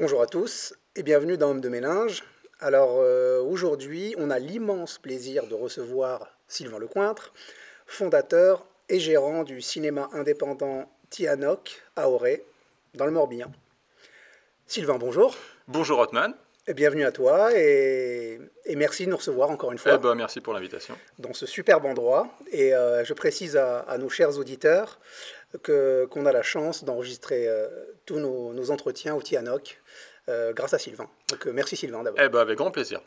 Bonjour à tous et bienvenue dans Homme de Mélange. Alors euh, aujourd'hui, on a l'immense plaisir de recevoir Sylvain Lecointre, fondateur et gérant du cinéma indépendant Tianoc à Auray, dans le Morbihan. Sylvain, bonjour. Bonjour Hotman. Bienvenue à toi et, merci de nous recevoir encore une fois. Eh ben, merci pour l'invitation. Dans ce superbe endroit. Et euh, je précise à, nos chers auditeurs qu'on a la chance d'enregistrer euh, tous nos, entretiens au Tianoc euh, grâce à Sylvain. Donc merci Sylvain d'abord. Eh ben, avec grand plaisir.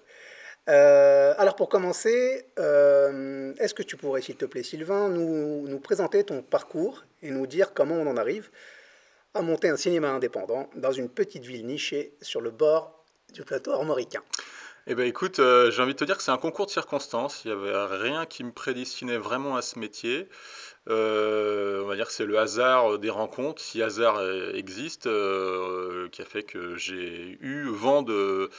alors pour commencer, est-ce que tu pourrais, s'il te plaît Sylvain, nous, nous présenter ton parcours et nous dire comment on en arrive à monter un cinéma indépendant dans une petite ville nichée sur le bord du plateau armoricain eh ben écoute, euh, j'ai envie de te dire que c'est un concours de circonstances. Il n'y avait rien qui me prédestinait vraiment à ce métier. Euh, on va dire que c'est le hasard des rencontres, si hasard existe, euh, qui a fait que j'ai eu vent de,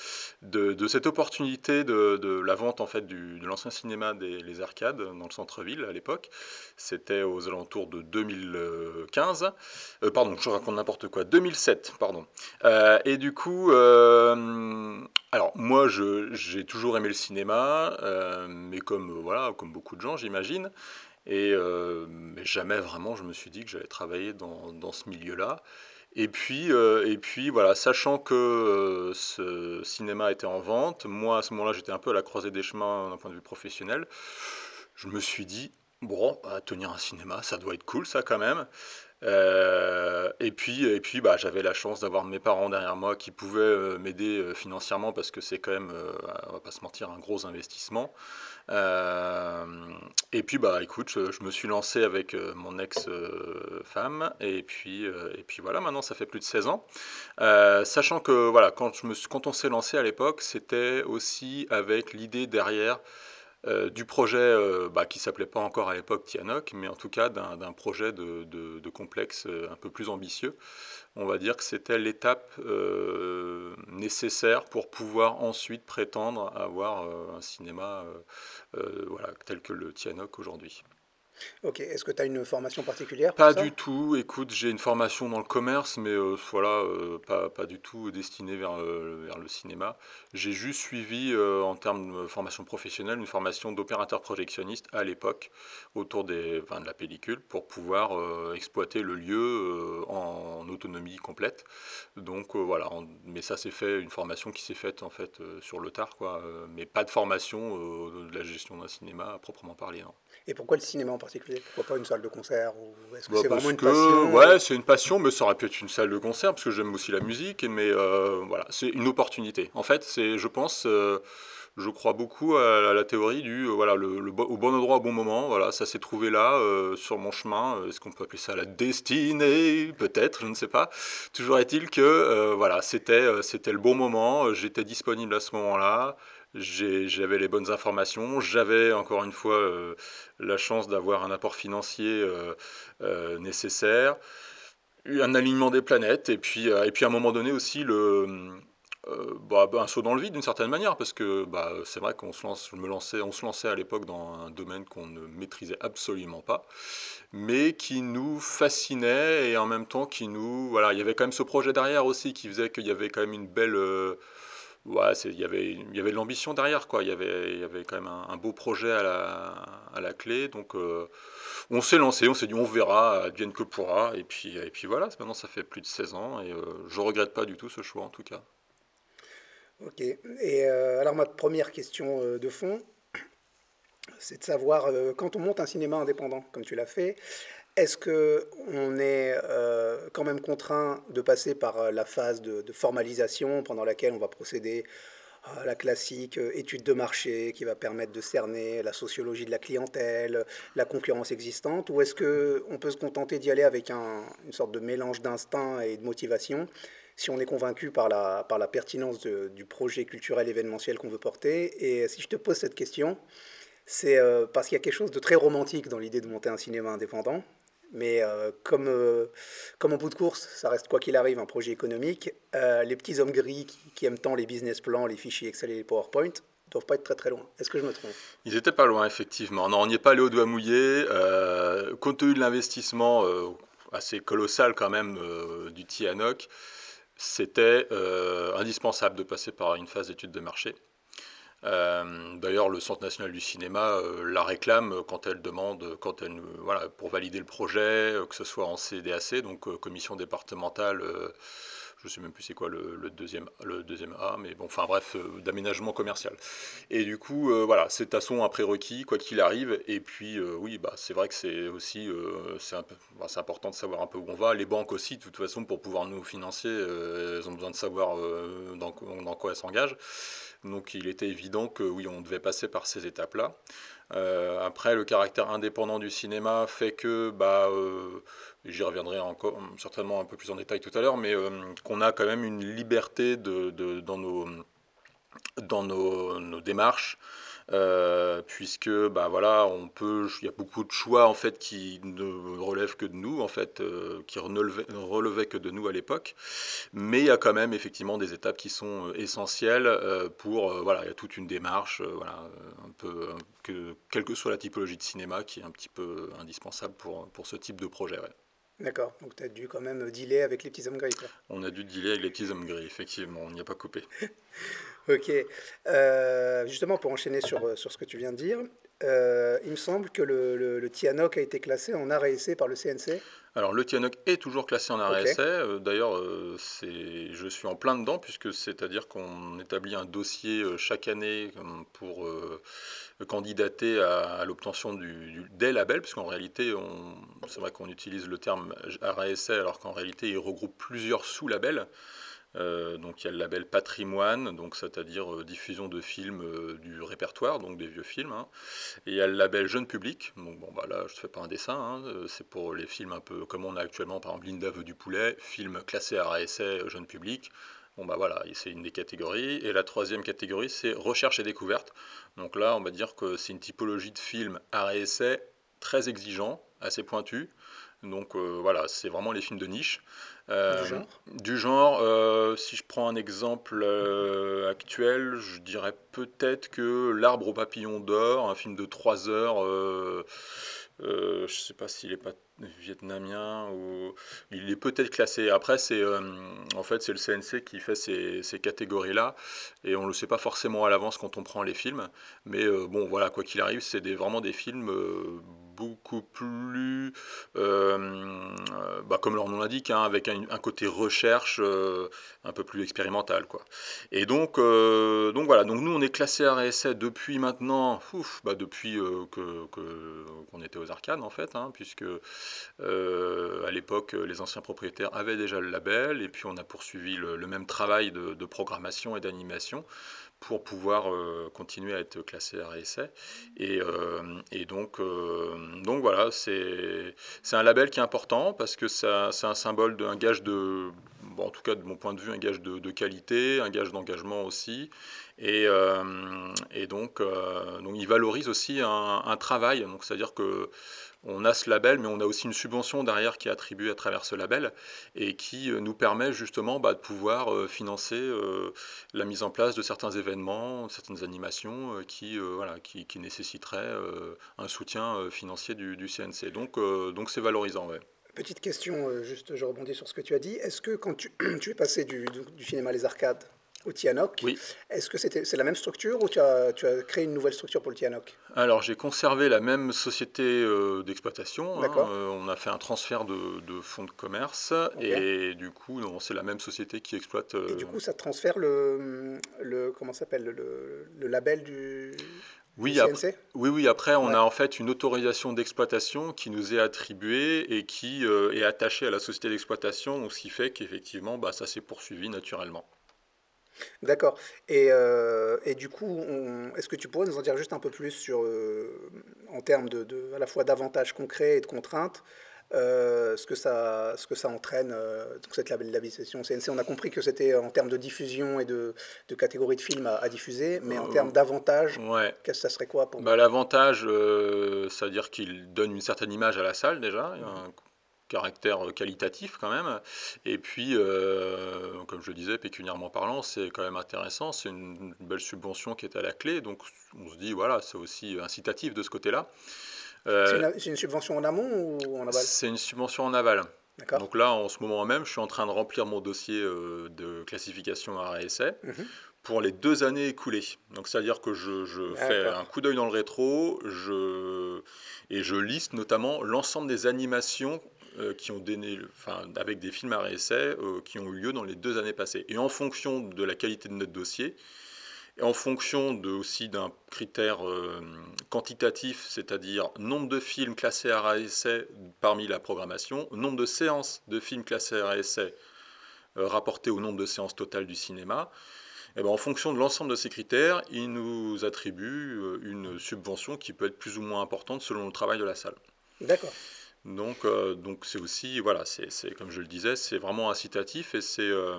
cette opportunité de, la vente en fait du, de l'ancien cinéma des arcades dans le centre-ville à l'époque. C'était aux alentours de 2015, euh, pardon, je raconte n'importe quoi, 2007, pardon. et du coup, alors moi, j'ai toujours aimé le cinéma, mais comme voilà, comme beaucoup de gens, j'imagine. Et euh, mais jamais vraiment je me suis dit que j'allais travailler dans, ce milieu-là. Et puis, euh, et puis voilà, sachant que euh, ce cinéma était en vente, moi à ce moment-là j'étais un peu à la croisée des chemins d'un point de vue professionnel, je me suis dit, bon, à tenir un cinéma, ça doit être cool ça quand même. Et puis, et puis bah, j'avais la chance d'avoir mes parents derrière moi qui pouvaient m'aider financièrement parce que c'est quand même, on va pas se mentir, un gros investissement. Euh, et puis, bah, écoute, je, me suis lancé avec euh, mon ex-femme, et, puis, euh, et puis voilà, maintenant ça fait plus de 16 ans. sachant que, voilà, quand on s'est lancé à l'époque, c'était aussi avec l'idée derrière du projet bah, qui s'appelait pas encore à l'époque Tianoc, mais en tout cas d'un projet de, complexe un peu plus ambitieux on va dire que c'était l'étape euh, nécessaire pour pouvoir ensuite prétendre avoir euh, un cinéma euh, tel que le Tianoc aujourd'hui. Ok, est-ce que tu as une formation particulière Pas du tout. Écoute, j'ai une formation dans le commerce, mais euh, voilà, euh, pas, pas, du tout destinée vers, euh, vers le cinéma. J'ai juste suivi, en termes de formation professionnelle, une formation d'opérateur projectionniste à l'époque, autour des, enfin, de la pellicule, pour pouvoir exploiter le lieu en, autonomie complète. Donc voilà, mais ça s'est fait, une formation qui s'est faite en fait sur le tard, quoi, mais pas de formation de la gestion d'un cinéma à proprement parler. Non. Et pourquoi le cinéma en particulier Pourquoi pas une salle de concert ou est-ce que bah, c'est vraiment une passion Ouais, c'est une passion, mais ça aurait pu être une salle de concert parce que j'aime aussi la musique. Mais euh, voilà, c'est une opportunité. En fait, c'est, je pense, euh, je crois beaucoup à, la théorie du euh, voilà le, au bon endroit au bon moment. Voilà, ça s'est trouvé là sur mon chemin. Est-ce qu'on peut appeler ça la destinée Peut-être, je ne sais pas. Toujours est-il que voilà, c'était c'était le bon moment. J'étais disponible à ce moment-là j'avais les bonnes informations, j'avais encore une fois euh, la chance d'avoir un apport financier euh, euh, nécessaire, un alignement des planètes, et puis, et puis à un moment donné aussi le, bah, un saut dans le vide d'une certaine manière, parce que bah, c'est vrai qu'on se lance, je me lançais, on se lançait à l'époque dans un domaine qu'on ne maîtrisait absolument pas, mais qui nous fascinait et en même temps qui nous, voilà, il y avait quand même ce projet derrière aussi qui faisait qu'il y avait quand même une belle il y avait, y avait de l'ambition derrière, quoi. Il y avait, y avait quand même un, beau projet à la, à la clé. Donc, euh, on s'est lancé, on s'est dit, on verra, advienne que pourra. Et puis, et puis voilà, maintenant, ça fait plus de 16 ans et euh, je regrette pas du tout ce choix, en tout cas. Ok. Et euh, alors, ma première question de fond, c'est de savoir, quand on monte un cinéma indépendant, comme tu l'as fait, est-ce qu'on est euh, quand même contraint de passer par euh, la phase de, formalisation pendant laquelle on va procéder à la classique euh, étude de marché qui va permettre de cerner la sociologie de la clientèle, la concurrence existante, ou est-ce qu'on peut se contenter d'y aller avec une sorte de mélange d'instinct et de motivation si on est convaincu par la, par la pertinence du projet culturel événementiel qu'on veut porter? Et si je te pose cette question, c'est parce qu'il y a quelque chose de très romantique dans l'idée de monter un cinéma indépendant. Mais euh, comme, euh, comme en bout de course, ça reste quoi qu'il arrive un projet économique, euh, les petits hommes gris qui, aiment tant les business plans, les fichiers Excel et les PowerPoint, doivent pas être très très loin. Est-ce que je me trompe? Ils étaient pas loin, effectivement. Non, on n'y est pas allé au doigt mouillé. compte tenu de l'investissement assez colossal quand même du Tianoc, c'était indispensable de passer par une phase d'étude de marché. D'ailleurs, le Centre national du cinéma la réclame quand elle demande, quand elle, voilà, pour valider le projet, que ce soit en CDAC, donc commission départementale je sais même plus c'est quoi le, deuxième, le deuxième A, mais bon, enfin bref, euh, d'aménagement commercial. Et du coup, euh, voilà, c'est façon un prérequis, quoi qu'il arrive. Et puis, euh, oui, bah, c'est vrai que c'est aussi, c'est bah, important de savoir un peu où on va. Les banques aussi, de toute façon, pour pouvoir nous financer, elles ont besoin de savoir dans, quoi elles s'engagent. Donc, il était évident que oui, on devait passer par ces étapes-là. après, le caractère indépendant du cinéma fait que, bah, j'y reviendrai encore certainement un peu plus en détail tout à l'heure, mais euh, qu'on a quand même une liberté dans nos, démarches. Euh, puisque bah voilà on peut il y a beaucoup de choix en fait qui ne relèvent que de nous en fait euh, qui ne relevaient, que de nous à l'époque. Mais il y a quand même effectivement des étapes qui sont essentielles pour voilà il y a toute une démarche voilà un peu que quelle que soit la typologie de cinéma qui est un petit peu indispensable pour, pour ce type de projet D'accord, donc tu as dû quand même dealer avec les petits hommes gris. On a dû dealer avec les petits hommes gris, effectivement, on n'y a pas coupé. ok, euh, justement pour enchaîner sur, euh, sur ce que tu viens de dire, euh, il me semble que le, le, le, Tianoc a été classé en essai par le CNC. Alors le Tianoc est toujours classé en et essai. D'ailleurs, je suis en plein dedans puisque c'est-à-dire qu'on établit un dossier chaque année pour candidater à, l'obtention du, des labels, puisqu'en réalité, c'est vrai qu'on utilise le terme RASA, alors qu'en réalité, il regroupe plusieurs sous-labels. Euh, donc il y a le label patrimoine, donc c'est-à-dire euh, diffusion de films euh, du répertoire, donc des vieux films. Hein. Et il y a le label jeune public. Donc bon bah là je ne fais pas un dessin, hein. c'est pour les films un peu comme on a actuellement, par exemple Linda veut du poulet, film classé RASA jeune public. Bon bah voilà, c'est une des catégories. Et la troisième catégorie, c'est recherche et découverte. Donc là, on va dire que c'est une typologie de film à essai très exigeant, assez pointu. Donc euh, voilà, c'est vraiment les films de niche. Euh, du genre, du genre euh, si je prends un exemple actuel, je dirais peut-être que L'arbre au papillon d'or, un film de 3 heures, je ne sais pas s'il est pas vietnamien ou il est peut-être classé. Après, c'est euh, en fait c'est le CNC qui fait ces, ces catégories-là et on le sait pas forcément à l'avance quand on prend les films. Mais euh, bon, voilà, quoi qu'il arrive, c'est des, vraiment des films euh, beaucoup plus, bah, comme leur nom l'indique, hein, avec un, côté recherche un peu plus expérimental, quoi. Et donc, donc voilà, donc nous on est classé RSA depuis maintenant, bah, depuis que qu'on était aux arcades en fait, hein, puisque euh, à l'époque, les anciens propriétaires avaient déjà le label et puis on a poursuivi le, même travail de, programmation et d'animation pour pouvoir euh, continuer à être classé à essai. Et, euh, et donc, donc voilà, c'est un label qui est important parce que c'est un symbole d'un gage de, en tout cas de mon point de vue, un gage de, qualité, un gage d'engagement aussi. Et, donc, donc, il valorise aussi un, un travail. C'est-à-dire que on a ce label, mais on a aussi une subvention derrière qui est attribuée à travers ce label et qui euh, nous permet justement bah, de pouvoir euh, financer euh, la mise en place de certains événements, certaines animations qui, voilà, qui, nécessiteraient un soutien financier du, CNC. Donc, c'est valorisant. Petite question, juste je rebondis sur ce que tu as dit. Est-ce que quand tu, tu es passé du, du cinéma Les Arcades au Tianoc. Oui. Est-ce que c'était, c'est la même structure ou tu as, tu as créé une nouvelle structure pour le Tianoc? Alors j'ai conservé la même société euh, d'exploitation. Hein. Euh, on a fait un transfert de, de fonds de commerce et du coup c'est la même société qui exploite. Et du euh, coup ça transfère le, le comment s'appelle le, le, label du oui, après, oui, oui, après, on a en fait une autorisation d'exploitation qui nous est attribuée et qui est attachée à la société d'exploitation, ce qui fait qu'effectivement, bah, ça s'est poursuivi naturellement. D'accord. Et, euh, et, du coup, est-ce que tu pourrais nous en dire juste un peu plus sur, euh, en termes de, de, à la fois d'avantages concrets et de contraintes, euh, ce, que ça, ce que ça entraîne, donc cette labellisation? CNC On a compris que c'était en termes de diffusion et de, de catégorie de films à, diffuser, mais en termes d'avantages, ouais. qu'est-ce que ça serait quoi pour bah, L'avantage, c'est-à-dire qu'il donne une certaine image à la salle déjà, caractère qualitatif quand même. Et puis, euh, comme je le disais, pécuniairement parlant, c'est quand même intéressant. C'est une, belle subvention qui est à la clé. Donc, on se dit, voilà, c'est aussi incitatif de ce côté-là. Euh, c'est une, subvention en amont ou en aval? C'est une subvention en aval. Donc là, en ce moment même, je suis en train de remplir mon dossier euh, de classification à essai mhm. pour les deux années écoulées. Donc c'est-à-dire que je, fais un coup d'œil dans le rétro je, et je liste notamment l'ensemble des animations euh, qui ont donné, enfin, avec des films à réessai euh, qui ont eu lieu dans les deux années passées. Et en fonction de la qualité de notre dossier, et en fonction de, aussi d'un critère euh, quantitatif, c'est-à-dire nombre de films classés à essai parmi la programmation, nombre de séances de films classés à essai euh, rapportés au nombre de séances totales du cinéma, et eh ben, en fonction de l'ensemble de ces critères, il nous attribue euh, une subvention qui peut être plus ou moins importante selon le travail de la salle. D'accord. Donc, euh, donc c'est aussi, voilà, c'est comme je le disais, c'est vraiment incitatif et c'est, euh,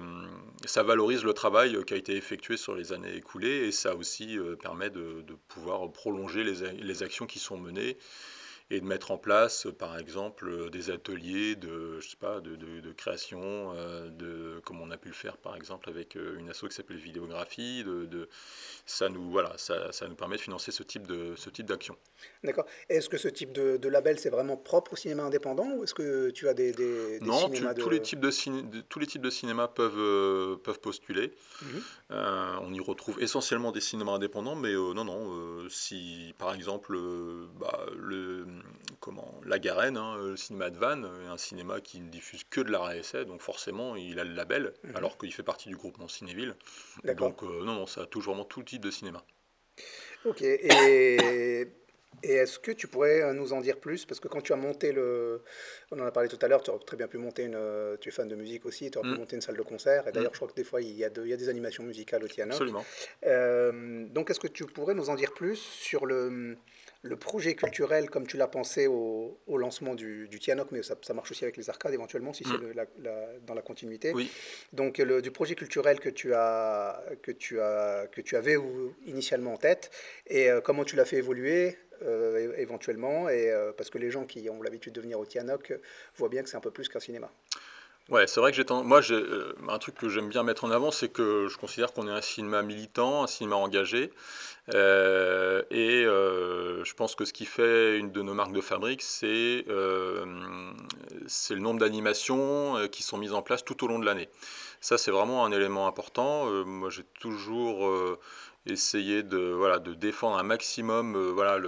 ça valorise le travail qui a été effectué sur les années écoulées et ça aussi euh, permet de, pouvoir prolonger les, actions qui sont menées et de mettre en place, par exemple, des ateliers de, je sais pas, de, de, création, de, comme on a pu le faire, par exemple, avec une asso qui s'appelle Vidéographie. De, ça, nous, voilà, ça, ça, nous permet de financer ce type de ce type d'action. D'accord. Est-ce que ce type de, label, c'est vraiment propre au cinéma indépendant ou est-ce que tu as des, des, non, tous, les types de tous les types de cinéma peuvent, peuvent postuler. Mhm. Euh, on y retrouve essentiellement des cinémas indépendants, mais euh, non, non, euh, si par exemple bah, le, comment, La Garenne, hein, le cinéma de Vannes, un cinéma qui ne diffuse que de la essai, donc forcément il a le label, mhm. alors qu'il fait partie du groupement Cinéville. Donc non, non, ça touche vraiment tout type de cinéma. Ok, et et est-ce que tu pourrais euh, nous en dire plus? Parce que quand tu as monté le. On en a parlé tout à l'heure, tu aurais très bien pu monter une. Euh, tu es fan de musique aussi, tu aurais pu mm. monter une salle de concert. Et d'ailleurs, mm. je crois que des fois, il y, a il y a des animations musicales au Tiana. Absolument. Euh, donc, est-ce que tu pourrais nous en dire plus sur le, le projet culturel comme tu l'as pensé au, au, lancement du, du Tianoc, mais ça, ça, marche aussi avec les arcades éventuellement, si c'est mm. dans la continuité. Oui. Donc, le, du projet culturel que tu as, que tu as, que tu avais initialement en tête, et comment tu l'as fait évoluer? Euh, éventuellement, et, euh, parce que les gens qui ont l'habitude de venir au Tianoc voient bien que c'est un peu plus qu'un cinéma. Ouais, c'est vrai que j'ai moi euh, un truc que j'aime bien mettre en avant, c'est que je considère qu'on est un cinéma militant, un cinéma engagé, et je pense que ce qui fait une de nos marques de fabrique, c'est c'est le nombre d'animations qui sont mises en place tout au long de l'année. Ça, c'est vraiment un élément important. moi, j'ai toujours essayer de, voilà, de défendre un maximum, euh, voilà,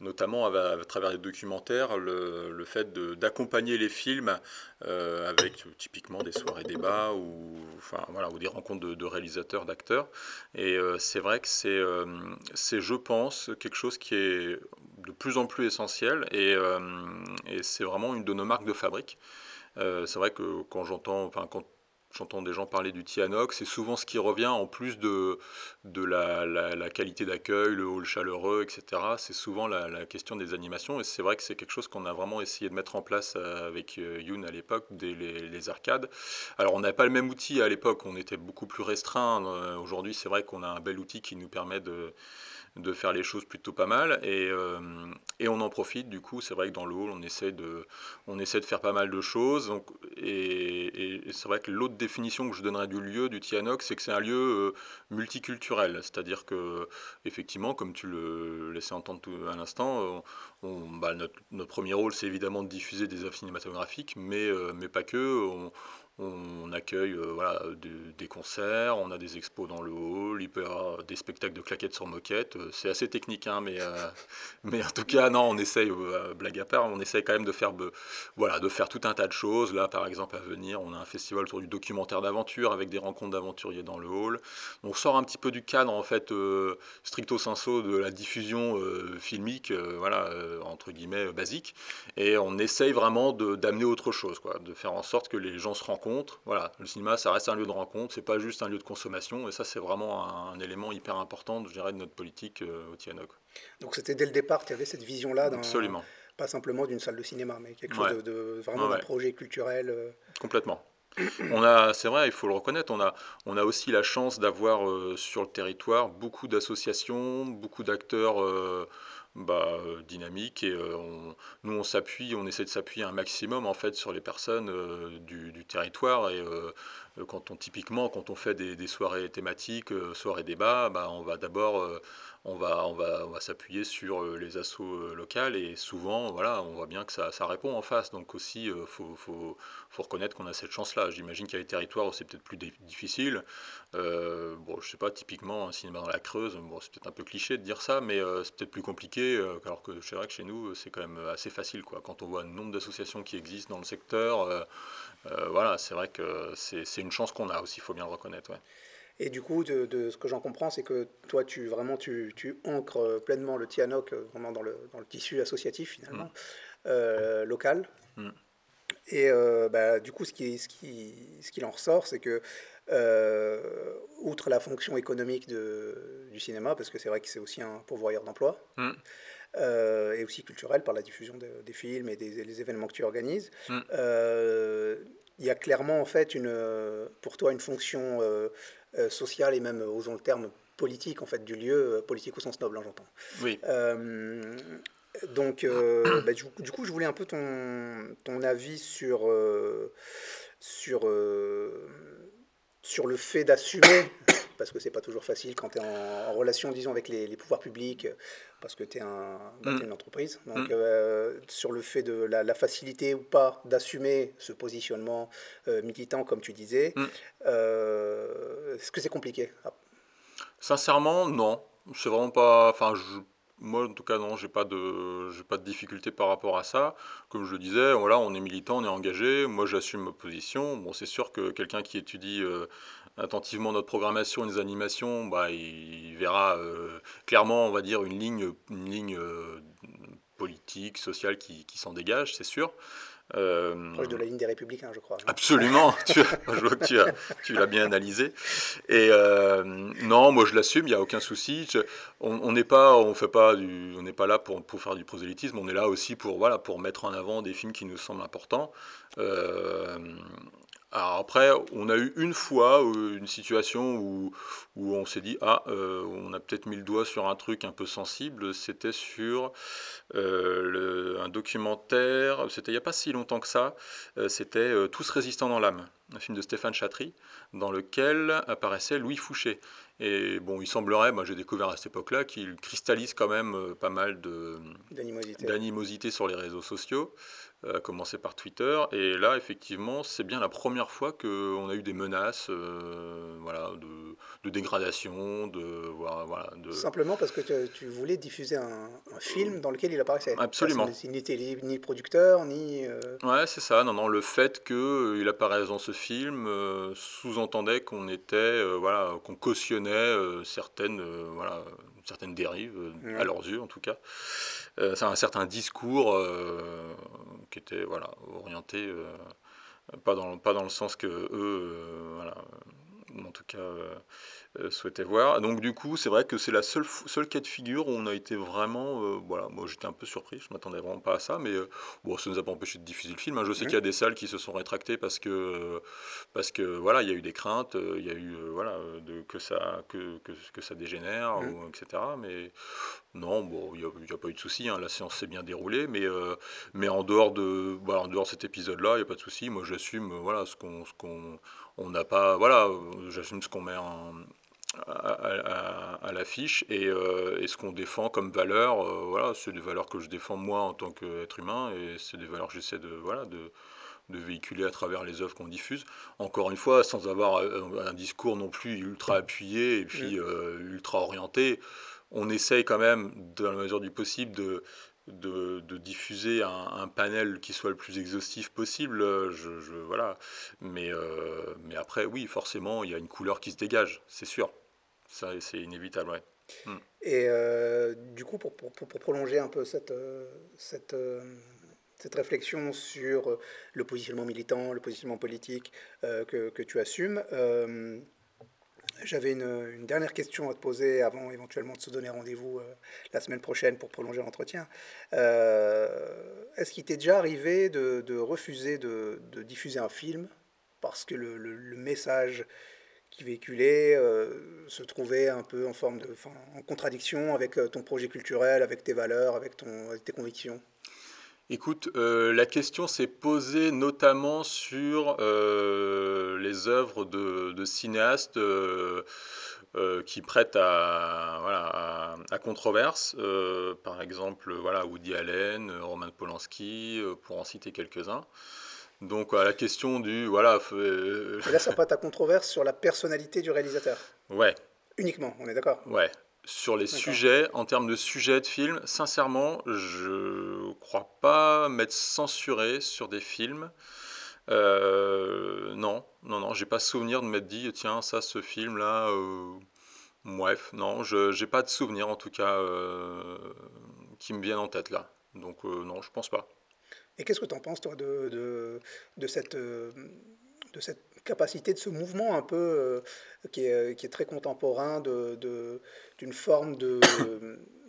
notamment à, travers les documentaires, le, fait d'accompagner les films euh, avec typiquement des soirées débats ou, enfin, voilà, ou des rencontres de, réalisateurs, d'acteurs. Et euh, c'est vrai que c'est, c'est, je pense, quelque chose qui est de plus en plus essentiel et, et c'est vraiment une de nos marques de fabrique. c'est vrai que quand j'entends, enfin, quand j'entends des gens parler du Tianox, c'est souvent ce qui revient en plus de, de la, qualité d'accueil, le hall chaleureux, etc. C'est souvent la, question des animations et c'est vrai que c'est quelque chose qu'on a vraiment essayé de mettre en place euh, avec euh, Youn à l'époque, les, les, arcades. Alors on n'avait pas le même outil à l'époque, on était beaucoup plus restreint. Euh, aujourd'hui c'est vrai qu'on a un bel outil qui nous permet de de faire les choses plutôt pas mal. Et, euh, et on en profite du coup c'est vrai que dans le hall on essaie de on essaie de faire pas mal de choses. Donc, et, c'est vrai que l'autre définition que je donnerais du lieu du Tianox c'est que c'est un lieu euh, multiculturel. C'est-à-dire que effectivement comme tu le laissais entendre tout à l'instant on, bah, notre, notre, premier rôle c'est évidemment de diffuser des œuvres cinématographiques mais, euh, mais pas que on accueille euh, des, concerts, on a des expos dans le hall, il peut y avoir des spectacles de claquettes sur moquette. Euh, c'est assez technique, hein, mais, euh, mais en tout cas, non, on essaye, blague à part, on essaye quand même de faire, tout un tas de choses. Là, par exemple, à venir, on a un festival autour du documentaire d'aventure avec des rencontres d'aventuriers dans le hall. On sort un petit peu du cadre, en fait, stricto sensu de la diffusion filmique, entre guillemets, basique. Et on essaye vraiment d'amener autre chose, de faire en sorte que les gens se rencontrent voilà, le cinéma, ça reste un lieu de rencontre, c'est pas juste un lieu de consommation, et ça, c'est vraiment un, élément hyper important, je dirais, de notre politique euh, au Tianoc. Donc c'était dès le départ, tu avais cette vision-là Absolument. Pas simplement d'une salle de cinéma, mais quelque chose de, vraiment un projet culturel. Euh. Complètement. On a, c'est vrai, il faut le reconnaître, on a, on a aussi la chance d'avoir euh, sur le territoire beaucoup d'associations, beaucoup d'acteurs bah, euh, dynamique et euh, nous on s'appuie, on essaie de s'appuyer un maximum en fait sur les personnes euh, du, du, territoire et quand on typiquement quand on fait des, des soirées thématiques, soirées débats, bah, on va d'abord on va, on va, on va s'appuyer sur les assauts locales et souvent, voilà, on voit bien que ça, ça répond en face. Donc aussi, il faut, faut, faut, reconnaître qu'on a cette chance-là. J'imagine qu'il y a des territoires où c'est peut-être plus difficile. bon, je sais pas, typiquement un cinéma dans la Creuse, bon, c'est peut-être un peu cliché de dire ça, mais c'est peut-être plus compliqué. alors que c'est vrai que chez nous, c'est quand même assez facile, quoi. Quand on voit le nombre d'associations qui existent dans le secteur, voilà, c'est vrai que c'est une chance qu'on a aussi, il faut bien le reconnaître. Et du coup, de, ce que j'en comprends, c'est que toi, tu vraiment tu, tu ancres pleinement le TIANOC euh, vraiment dans le, dans le tissu associatif finalement, mm. euh, local. Mm. Et euh, bah, du coup, ce qui, ce qui, ce qui en ressort, c'est que, outre la fonction économique de, du cinéma, parce que c'est vrai que c'est aussi un pourvoyeur d'emploi, mm. et aussi culturel par la diffusion des films et des, événements que tu organises, il y a clairement en fait une, pour toi une fonction euh, sociale et même, euh, osons le terme, politique en fait du lieu, euh, politique au sens noble, hein, j'entends. Oui. donc, bah, du, coup, je voulais un peu ton, ton avis sur, sur, sur le fait d'assumer parce que c'est pas toujours facile quand tu es en, relation, disons, avec les, pouvoirs publics, parce que tu es, un, bah, mm. une entreprise. Donc, mm. euh, sur le fait de la, facilité ou pas d'assumer ce positionnement euh, militant, comme tu disais, mm. euh, est-ce que c'est compliqué? Sincèrement, non. C'est vraiment pas. Enfin, je moi, en tout cas, non, j'ai pas de, j'ai pas de difficulté par rapport à ça. Comme je le disais, voilà, on est militant, on est engagé. Moi, j'assume ma position. Bon, c'est sûr que quelqu'un qui étudie attentivement notre programmation et nos animations, bah, il verra euh, clairement, on va dire, une ligne, une ligne euh, politique, sociale qui, qui s'en dégage, c'est sûr. Euh, Proche de la ligne des Républicains, je crois. Absolument, tu, je vois que tu, as, tu l'as bien analysé. Et non, moi je l'assume, il n'y a aucun souci. on n'est pas, on fait pas du, on n'est pas là pour, pour, faire du prosélytisme, on est là aussi pour, voilà, pour mettre en avant des films qui nous semblent importants. Alors après, on a eu une fois euh, une situation où, où on s'est dit ah euh, on a peut-être mis le doigt sur un truc un peu sensible. C'était sur euh, un documentaire. C'était il n'y a pas si longtemps que ça. C'était Tous résistants dans l'âme, un film de Stéphane Chatry, dans lequel apparaissait Louis Fouché. Et bon, il semblerait, moi j'ai découvert à cette époque-là, qu'il cristallise quand même pas mal d'animosité sur les réseaux sociaux à commencer par Twitter. Et là, effectivement, c'est bien la première fois qu'on a eu des menaces euh, voilà, de, de, dégradation, de, voilà, de... Simplement parce que tu, voulais diffuser un, film dans lequel il apparaissait. Absolument. Il n'était ni producteur, ni... Euh, ouais, c'est ça. Non, non, le fait qu'il apparaisse dans ce film euh, sous-entendait qu'on était, voilà, qu'on cautionnait certaines, voilà, certaines dérives, à leurs yeux en tout cas. c'est un certain discours qui était voilà, orienté, euh, pas, dans, pas dans le sens que eux, euh, voilà, en tout cas, euh, souhaitaient voir. Donc du coup, c'est vrai que c'est la seule, seule cas de figure où on a été vraiment... voilà, moi j'étais un peu surpris, je m'attendais vraiment pas à ça, mais bon, ça ne nous a pas empêché de diffuser le film. Hein. Je sais qu'il y a des salles qui se sont rétractées parce que, parce que voilà, il y a eu des craintes, il y a eu voilà, de, que, ça, que, que, que ça dégénère, ou, etc. Mais non, bon, il n'y a, pas eu de souci, hein, la séance s'est bien déroulée, mais, euh, mais en, dehors de, en dehors cet épisode-là, il n'y a pas de souci. Moi, j'assume voilà, ce qu'on qu'on on n'a pas. Voilà, j'assume ce qu'on met à, l'affiche et, euh, et, ce qu'on défend comme valeur. Euh, voilà, c'est des valeurs que je défends moi en tant qu'être humain et c'est des valeurs que j'essaie de, voilà, de, de véhiculer à travers les œuvres qu'on diffuse. Encore une fois, sans avoir un, discours non plus ultra appuyé et puis ultra orienté on essaye quand même, dans la mesure du possible, de, de, diffuser un, panel qui soit le plus exhaustif possible. Je, voilà. Mais, euh, mais après, oui, forcément, il y a une couleur qui se dégage, c'est sûr. Ça, c'est inévitable. Ouais. Hmm. Et euh, du coup, pour, prolonger un peu cette, euh, cette, réflexion sur le positionnement militant, le positionnement politique que, que, tu assumes, j'avais une, dernière question à te poser avant éventuellement de se donner rendez-vous euh, la semaine prochaine pour prolonger l'entretien. Euh, est-ce qu'il t'est déjà arrivé de, refuser de, diffuser un film parce que le, message qui véhiculait euh, se trouvait un peu en forme de, en contradiction avec ton projet culturel, avec tes valeurs, avec, tes convictions? Écoute, la question s'est posée notamment sur les œuvres de, cinéastes, euh, qui prêtent à, voilà, à, controverse. par exemple, voilà, Woody Allen, Roman Polanski, pour en citer quelques-uns. Donc à la question du voilà. Et là, ça prête à controverse sur la personnalité du réalisateur. Ouais. Uniquement, on est d'accord? Ouais. Sur les sujets, en termes de sujets de films, sincèrement, je crois pas m'être censuré sur des films. Euh, non, non, non, j'ai pas souvenir de m'être dit, tiens, ça, ce film-là, euh, non, je n'ai pas de souvenir en tout cas euh, qui me viennent en tête là. Donc non, je pense pas. Et qu'est-ce que tu en penses, toi, de, de, de cette, de cette capacité de ce mouvement un peu euh, qui, est, qui, est, très contemporain d'une de, forme de,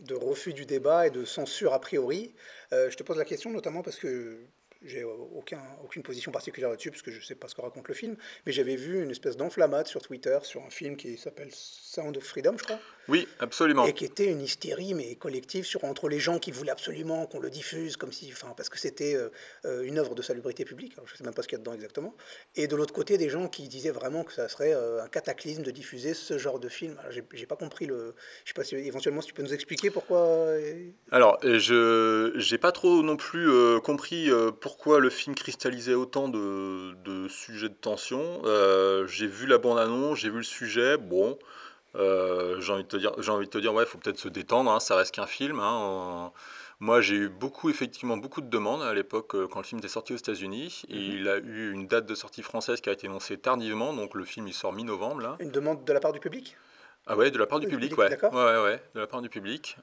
de, refus du débat et de censure a priori? Euh, je te pose la question notamment parce que j'ai aucun, aucune position particulière là-dessus, parce que je ne sais pas ce que raconte le film, mais j'avais vu une espèce d'enflammade sur Twitter sur un film qui s'appelle Sound of Freedom, je crois. Oui, absolument. Et qui était une hystérie, mais collective, sur, entre les gens qui voulaient absolument qu'on le diffuse, comme si, enfin, parce que c'était euh, euh, une œuvre de salubrité publique, je ne sais même pas ce qu'il y a dedans exactement, et de l'autre côté, des gens qui disaient vraiment que ça serait euh, un cataclysme de diffuser ce genre de film. Alors, j'ai pas compris le. Je sais pas si éventuellement, si tu peux nous expliquer pourquoi. Alors, je n'ai pas trop non plus compris pourquoi le film cristallisait autant de, sujets de tension. J'ai vu la bande-annonce, j'ai vu le sujet, bon, euh, j'ai envie de te dire, j'ai envie de te dire, ouais, faut peut-être se détendre, hein, ça reste qu'un film. Hein, moi, j'ai eu beaucoup, effectivement, beaucoup de demandes à l'époque euh, quand le film était sorti aux États-Unis. Mhm. Il a eu une date de sortie française qui a été annoncée tardivement, donc le film il sort mi-novembre. Une demande de la part du public? Ah ouais, de la part du, public, ouais. ouais. Ouais, ouais, de la part du public.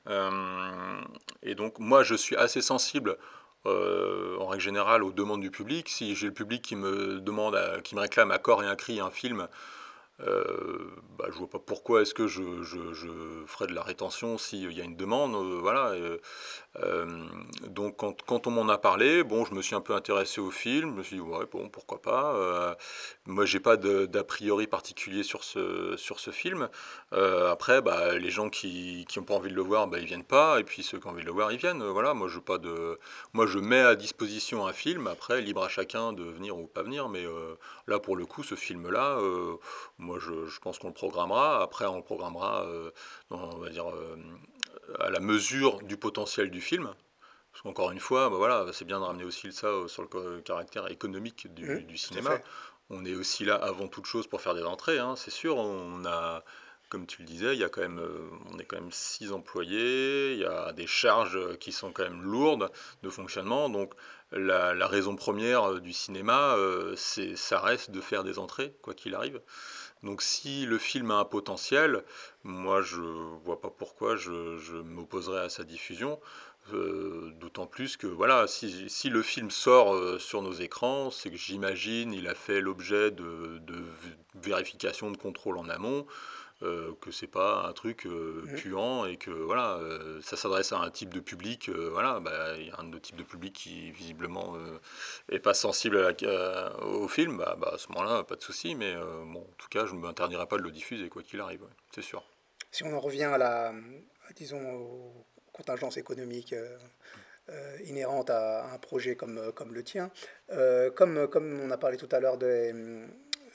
et donc moi, je suis assez sensible euh, en règle générale aux demandes du public. Si j'ai le public qui me demande, qui me réclame à corps et à cri un film, euh, bah, je vois pas pourquoi est-ce que je, je, ferais de la rétention s'il y a une demande. Euh, voilà. Euh, donc quand, quand on m'en a parlé, bon, je me suis un peu intéressé au film. Je me suis dit bon, pourquoi pas. moi, j'ai pas d'a priori particulier sur ce sur ce film. après, bah, les gens qui qui ont pas envie de le voir, bah, ils viennent pas. Et puis ceux qui ont envie de le voir, ils viennent. Voilà. Moi, je pas de. Moi, je mets à disposition un film. Après, libre à chacun de venir ou pas venir. Mais là, pour le coup, ce film-là, moi, je, pense qu'on le programmera. Après, on le programmera, euh, on va dire, euh, à la mesure du potentiel du film. Parce qu'encore une fois, bah voilà, c'est bien de ramener aussi ça euh, sur le caractère économique du, mmh, cinéma. On est aussi là avant toute chose pour faire des entrées, hein, c'est sûr. On a, comme tu le disais, il y a quand même, on est quand même six employés, il y a des charges qui sont quand même lourdes de fonctionnement. Donc la, la raison première du cinéma, c'est, ça reste de faire des entrées, quoi qu'il arrive. Donc si le film a un potentiel, moi je vois pas pourquoi je, m'opposerais à sa diffusion. Euh, d'autant plus que voilà, si, le film sort euh, sur nos écrans, c'est que j'imagine il a fait l'objet de, de, vérification, de contrôle en amont. Euh, que c'est pas un truc euh, mmh. puant et que voilà, euh, ça s'adresse à un type de public. voilà, bah, il y a un autre type de public qui visiblement est pas sensible au film. Bah, bah, à ce moment-là, pas de souci. Mais bon, en tout cas, je ne m'interdirai pas de le diffuser quoi qu'il arrive. c'est sûr. Si on en revient à la, disons, aux contingences économiques. inhérentes à un projet comme, comme le tien. comme, comme on a parlé tout à l'heure des,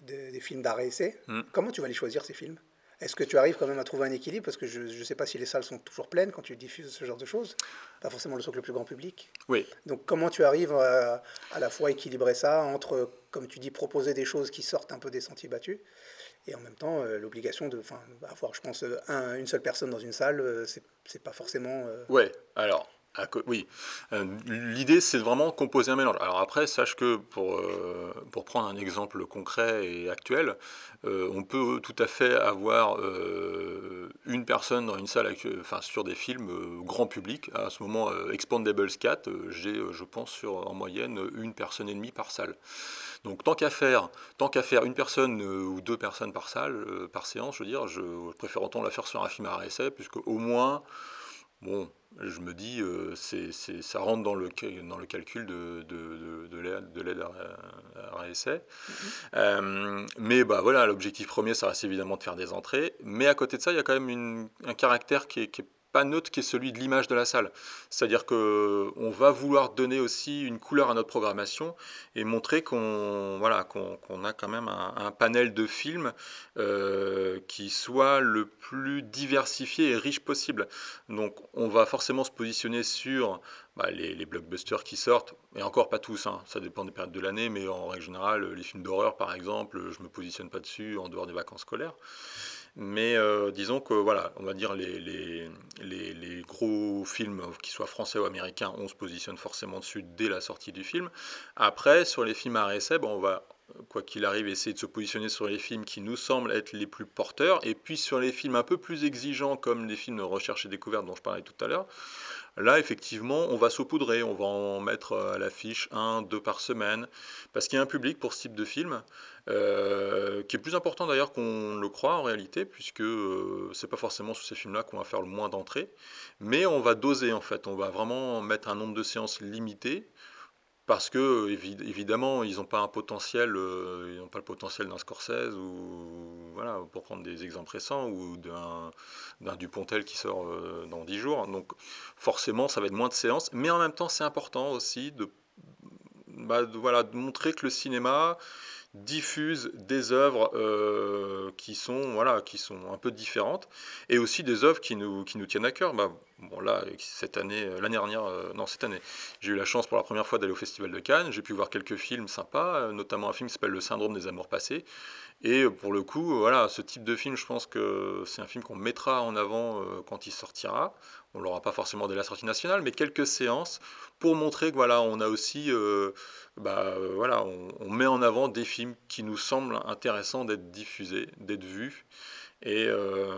des, films d'art et essai, mmh. comment tu vas les choisir ces films? Est-ce que tu arrives quand même à trouver un équilibre? Parce que je ne sais pas si les salles sont toujours pleines quand tu diffuses ce genre de choses. Pas forcément le socle le plus grand public. Oui. Donc comment tu arrives à, à la fois équilibrer ça entre, comme tu dis, proposer des choses qui sortent un peu des sentiers battus et en même temps euh, l'obligation de avoir, je pense, une seule personne dans une salle, euh, c'est pas forcément... Euh, ouais, alors oui, euh, l'idée c'est vraiment composer un mélange. Alors après, sache que pour, euh, pour prendre un exemple concret et actuel, euh, on peut tout à fait avoir une personne dans une salle enfin, sur des films grand public. À ce moment, Expandables 4, j'ai, je pense, sur, en moyenne une personne et demie par salle. Donc tant qu'à faire, tant qu'à faire une personne ou deux personnes par salle, par séance, je veux dire, je, préfère autant la faire sur un film à RSA, puisque au moins, bon, je me dis, euh, c'est, ça rentre dans le, dans le calcul de, de, de, l'aide à, à. Mm-hmm. Euh, mais bah, voilà, l'objectif premier, ça reste évidemment de faire des entrées. Mais à côté de ça, il y a quand même une, un caractère qui est, qui est pas neutre qui est celui de l'image de la salle. C'est-à-dire qu'on va vouloir donner aussi une couleur à notre programmation et montrer qu'on voilà, qu'on a quand même un, panel de films euh, qui soit le plus diversifié et riche possible. Donc on va forcément se positionner sur bah, les, blockbusters qui sortent, et encore pas tous, hein, ça dépend des périodes de l'année, mais en règle générale, les films d'horreur par exemple, je me positionne pas dessus en dehors des vacances scolaires. Mais euh, disons que voilà, on va dire les, gros films, qu'ils soient français ou américains, on se positionne forcément dessus dès la sortie du film. Après, sur les films à essai, on va quoi qu'il arrive, essayer de se positionner sur les films qui nous semblent être les plus porteurs, et puis sur les films un peu plus exigeants, comme les films de recherche et découverte dont je parlais tout à l'heure, Là, effectivement, on va saupoudrer, on va en mettre à l'affiche un, deux par semaine, parce qu'il y a un public pour ce type de film, euh, qui est plus important d'ailleurs qu'on le croit en réalité, puisque euh, c'est pas forcément sur ces films-là qu'on va faire le moins d'entrées, mais on va doser en fait, on va vraiment mettre un nombre de séances limité, parce que évidemment ils n'ont pas un potentiel, euh, ils n'ont pas le potentiel d'un Scorsese ou voilà pour prendre des exemples récents ou d'un Dupontel qui sort euh, dans 10 jours. Donc forcément ça va être moins de séances, mais en même temps c'est important aussi de, bah, voilà de montrer que le cinéma diffuse des œuvres euh, qui sont voilà qui sont un peu différentes et aussi des œuvres qui nous qui nous tiennent à cœur. Bah, bon là cette année euh, l'année dernière euh, non cette année j'ai eu la chance pour la première fois d'aller au festival de Cannes. J'ai pu voir quelques films sympas notamment un film qui s'appelle le syndrome des amours passés. Et pour le coup voilà ce type de film je pense que c'est un film qu'on mettra en avant quand il sortira on l'aura pas forcément dès la sortie nationale mais quelques séances pour montrer que voilà on a aussi bah, euh, voilà, on, met en avant des films qui nous semblent intéressants d'être diffusés, d'être vus. Et, euh,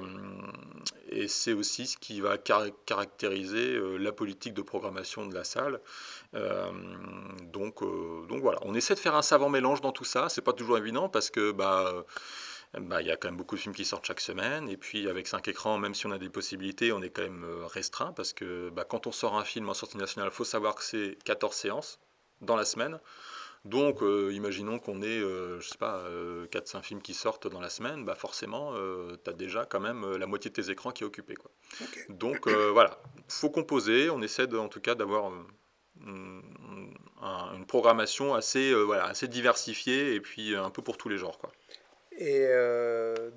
et c'est aussi ce qui va caractériser euh, la politique de programmation de la salle. donc, donc voilà, on essaie de faire un savant mélange dans tout ça. C'est pas toujours évident parce que bah, bah, il y a quand même beaucoup de films qui sortent chaque semaine. Et puis avec 5 écrans, même si on a des possibilités, on est quand même restreint parce que bah, quand on sort un film en sortie nationale, il faut savoir que c'est 14 séances dans la semaine. Donc, euh, imaginons qu'on ait, euh, je sais pas, 4-5 euh, films qui sortent dans la semaine, bah forcément, tu as déjà quand même la moitié de tes écrans qui est occupé. Quoi. Donc, voilà, faut composer. On essaie en tout cas d'avoir une programmation assez, voilà, assez diversifiée et puis un peu pour tous les genres. Quoi. Et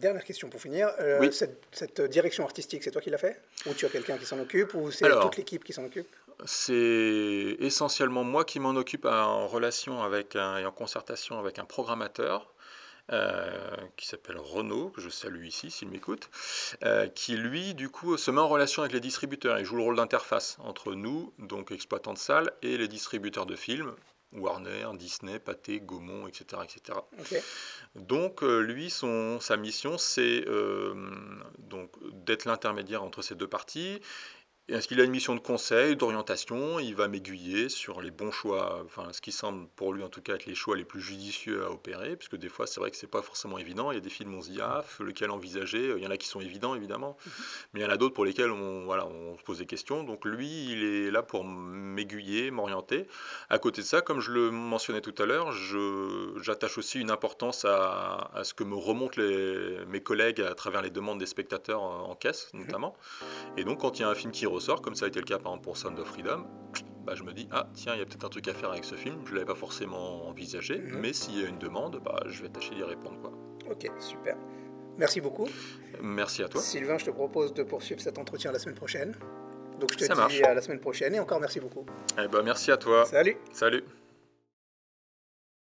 dernière question pour finir, cette, cette, direction artistique, c'est toi qui l'as fait? Ou tu as quelqu'un qui s'en occupe? Ou c'est toute l'équipe qui s'en occupe? c'est essentiellement moi qui m'en occupe en relation avec un, et en concertation avec un programmateur. Euh, qui s'appelle Renaud, que je salue ici s'il m'écoute, euh, qui lui, du coup, se met en relation avec les distributeurs. Il joue le rôle d'interface entre nous, donc exploitants de salles, et les distributeurs de films, Warner, Disney, Pathé, Gaumont, etc. etc. Donc, euh, lui, son, sa mission, c'est donc d'être l'intermédiaire entre ces deux parties est-ce qu'il a une mission de conseil, d'orientation? Il va m'aiguiller sur les bons choix, enfin ce qui semble pour lui en tout cas être les choix les plus judicieux à opérer, puisque des fois c'est vrai que c'est pas forcément évident. Il y a des films on se dit ah lequel envisager? Il y en a qui sont évidents évidemment, mhm. mais il y en a d'autres pour lesquels on voilà on se pose des questions. Donc lui il est là pour m'aiguiller, m'orienter. À côté de ça, comme je le mentionnais tout à l'heure, j'attache aussi une importance à, à, ce que me remontent les, mes collègues à travers les demandes des spectateurs en, caisse mhm. notamment. Et donc quand il y a un film qui sort, comme ça a été le cas par exemple pour Sound of Freedom, bah, je me dis, ah tiens, il y a peut-être un truc à faire avec ce film, je ne l'avais pas forcément envisagé, mhm. mais s'il y a une demande, bah, je vais tâcher d'y répondre. Quoi. Ok, super. Merci beaucoup. Merci à toi. Sylvain, je te propose de poursuivre cet entretien la semaine prochaine. Donc je te dis à la semaine prochaine et encore merci beaucoup. Eh ben, merci à toi. Salut. Salut.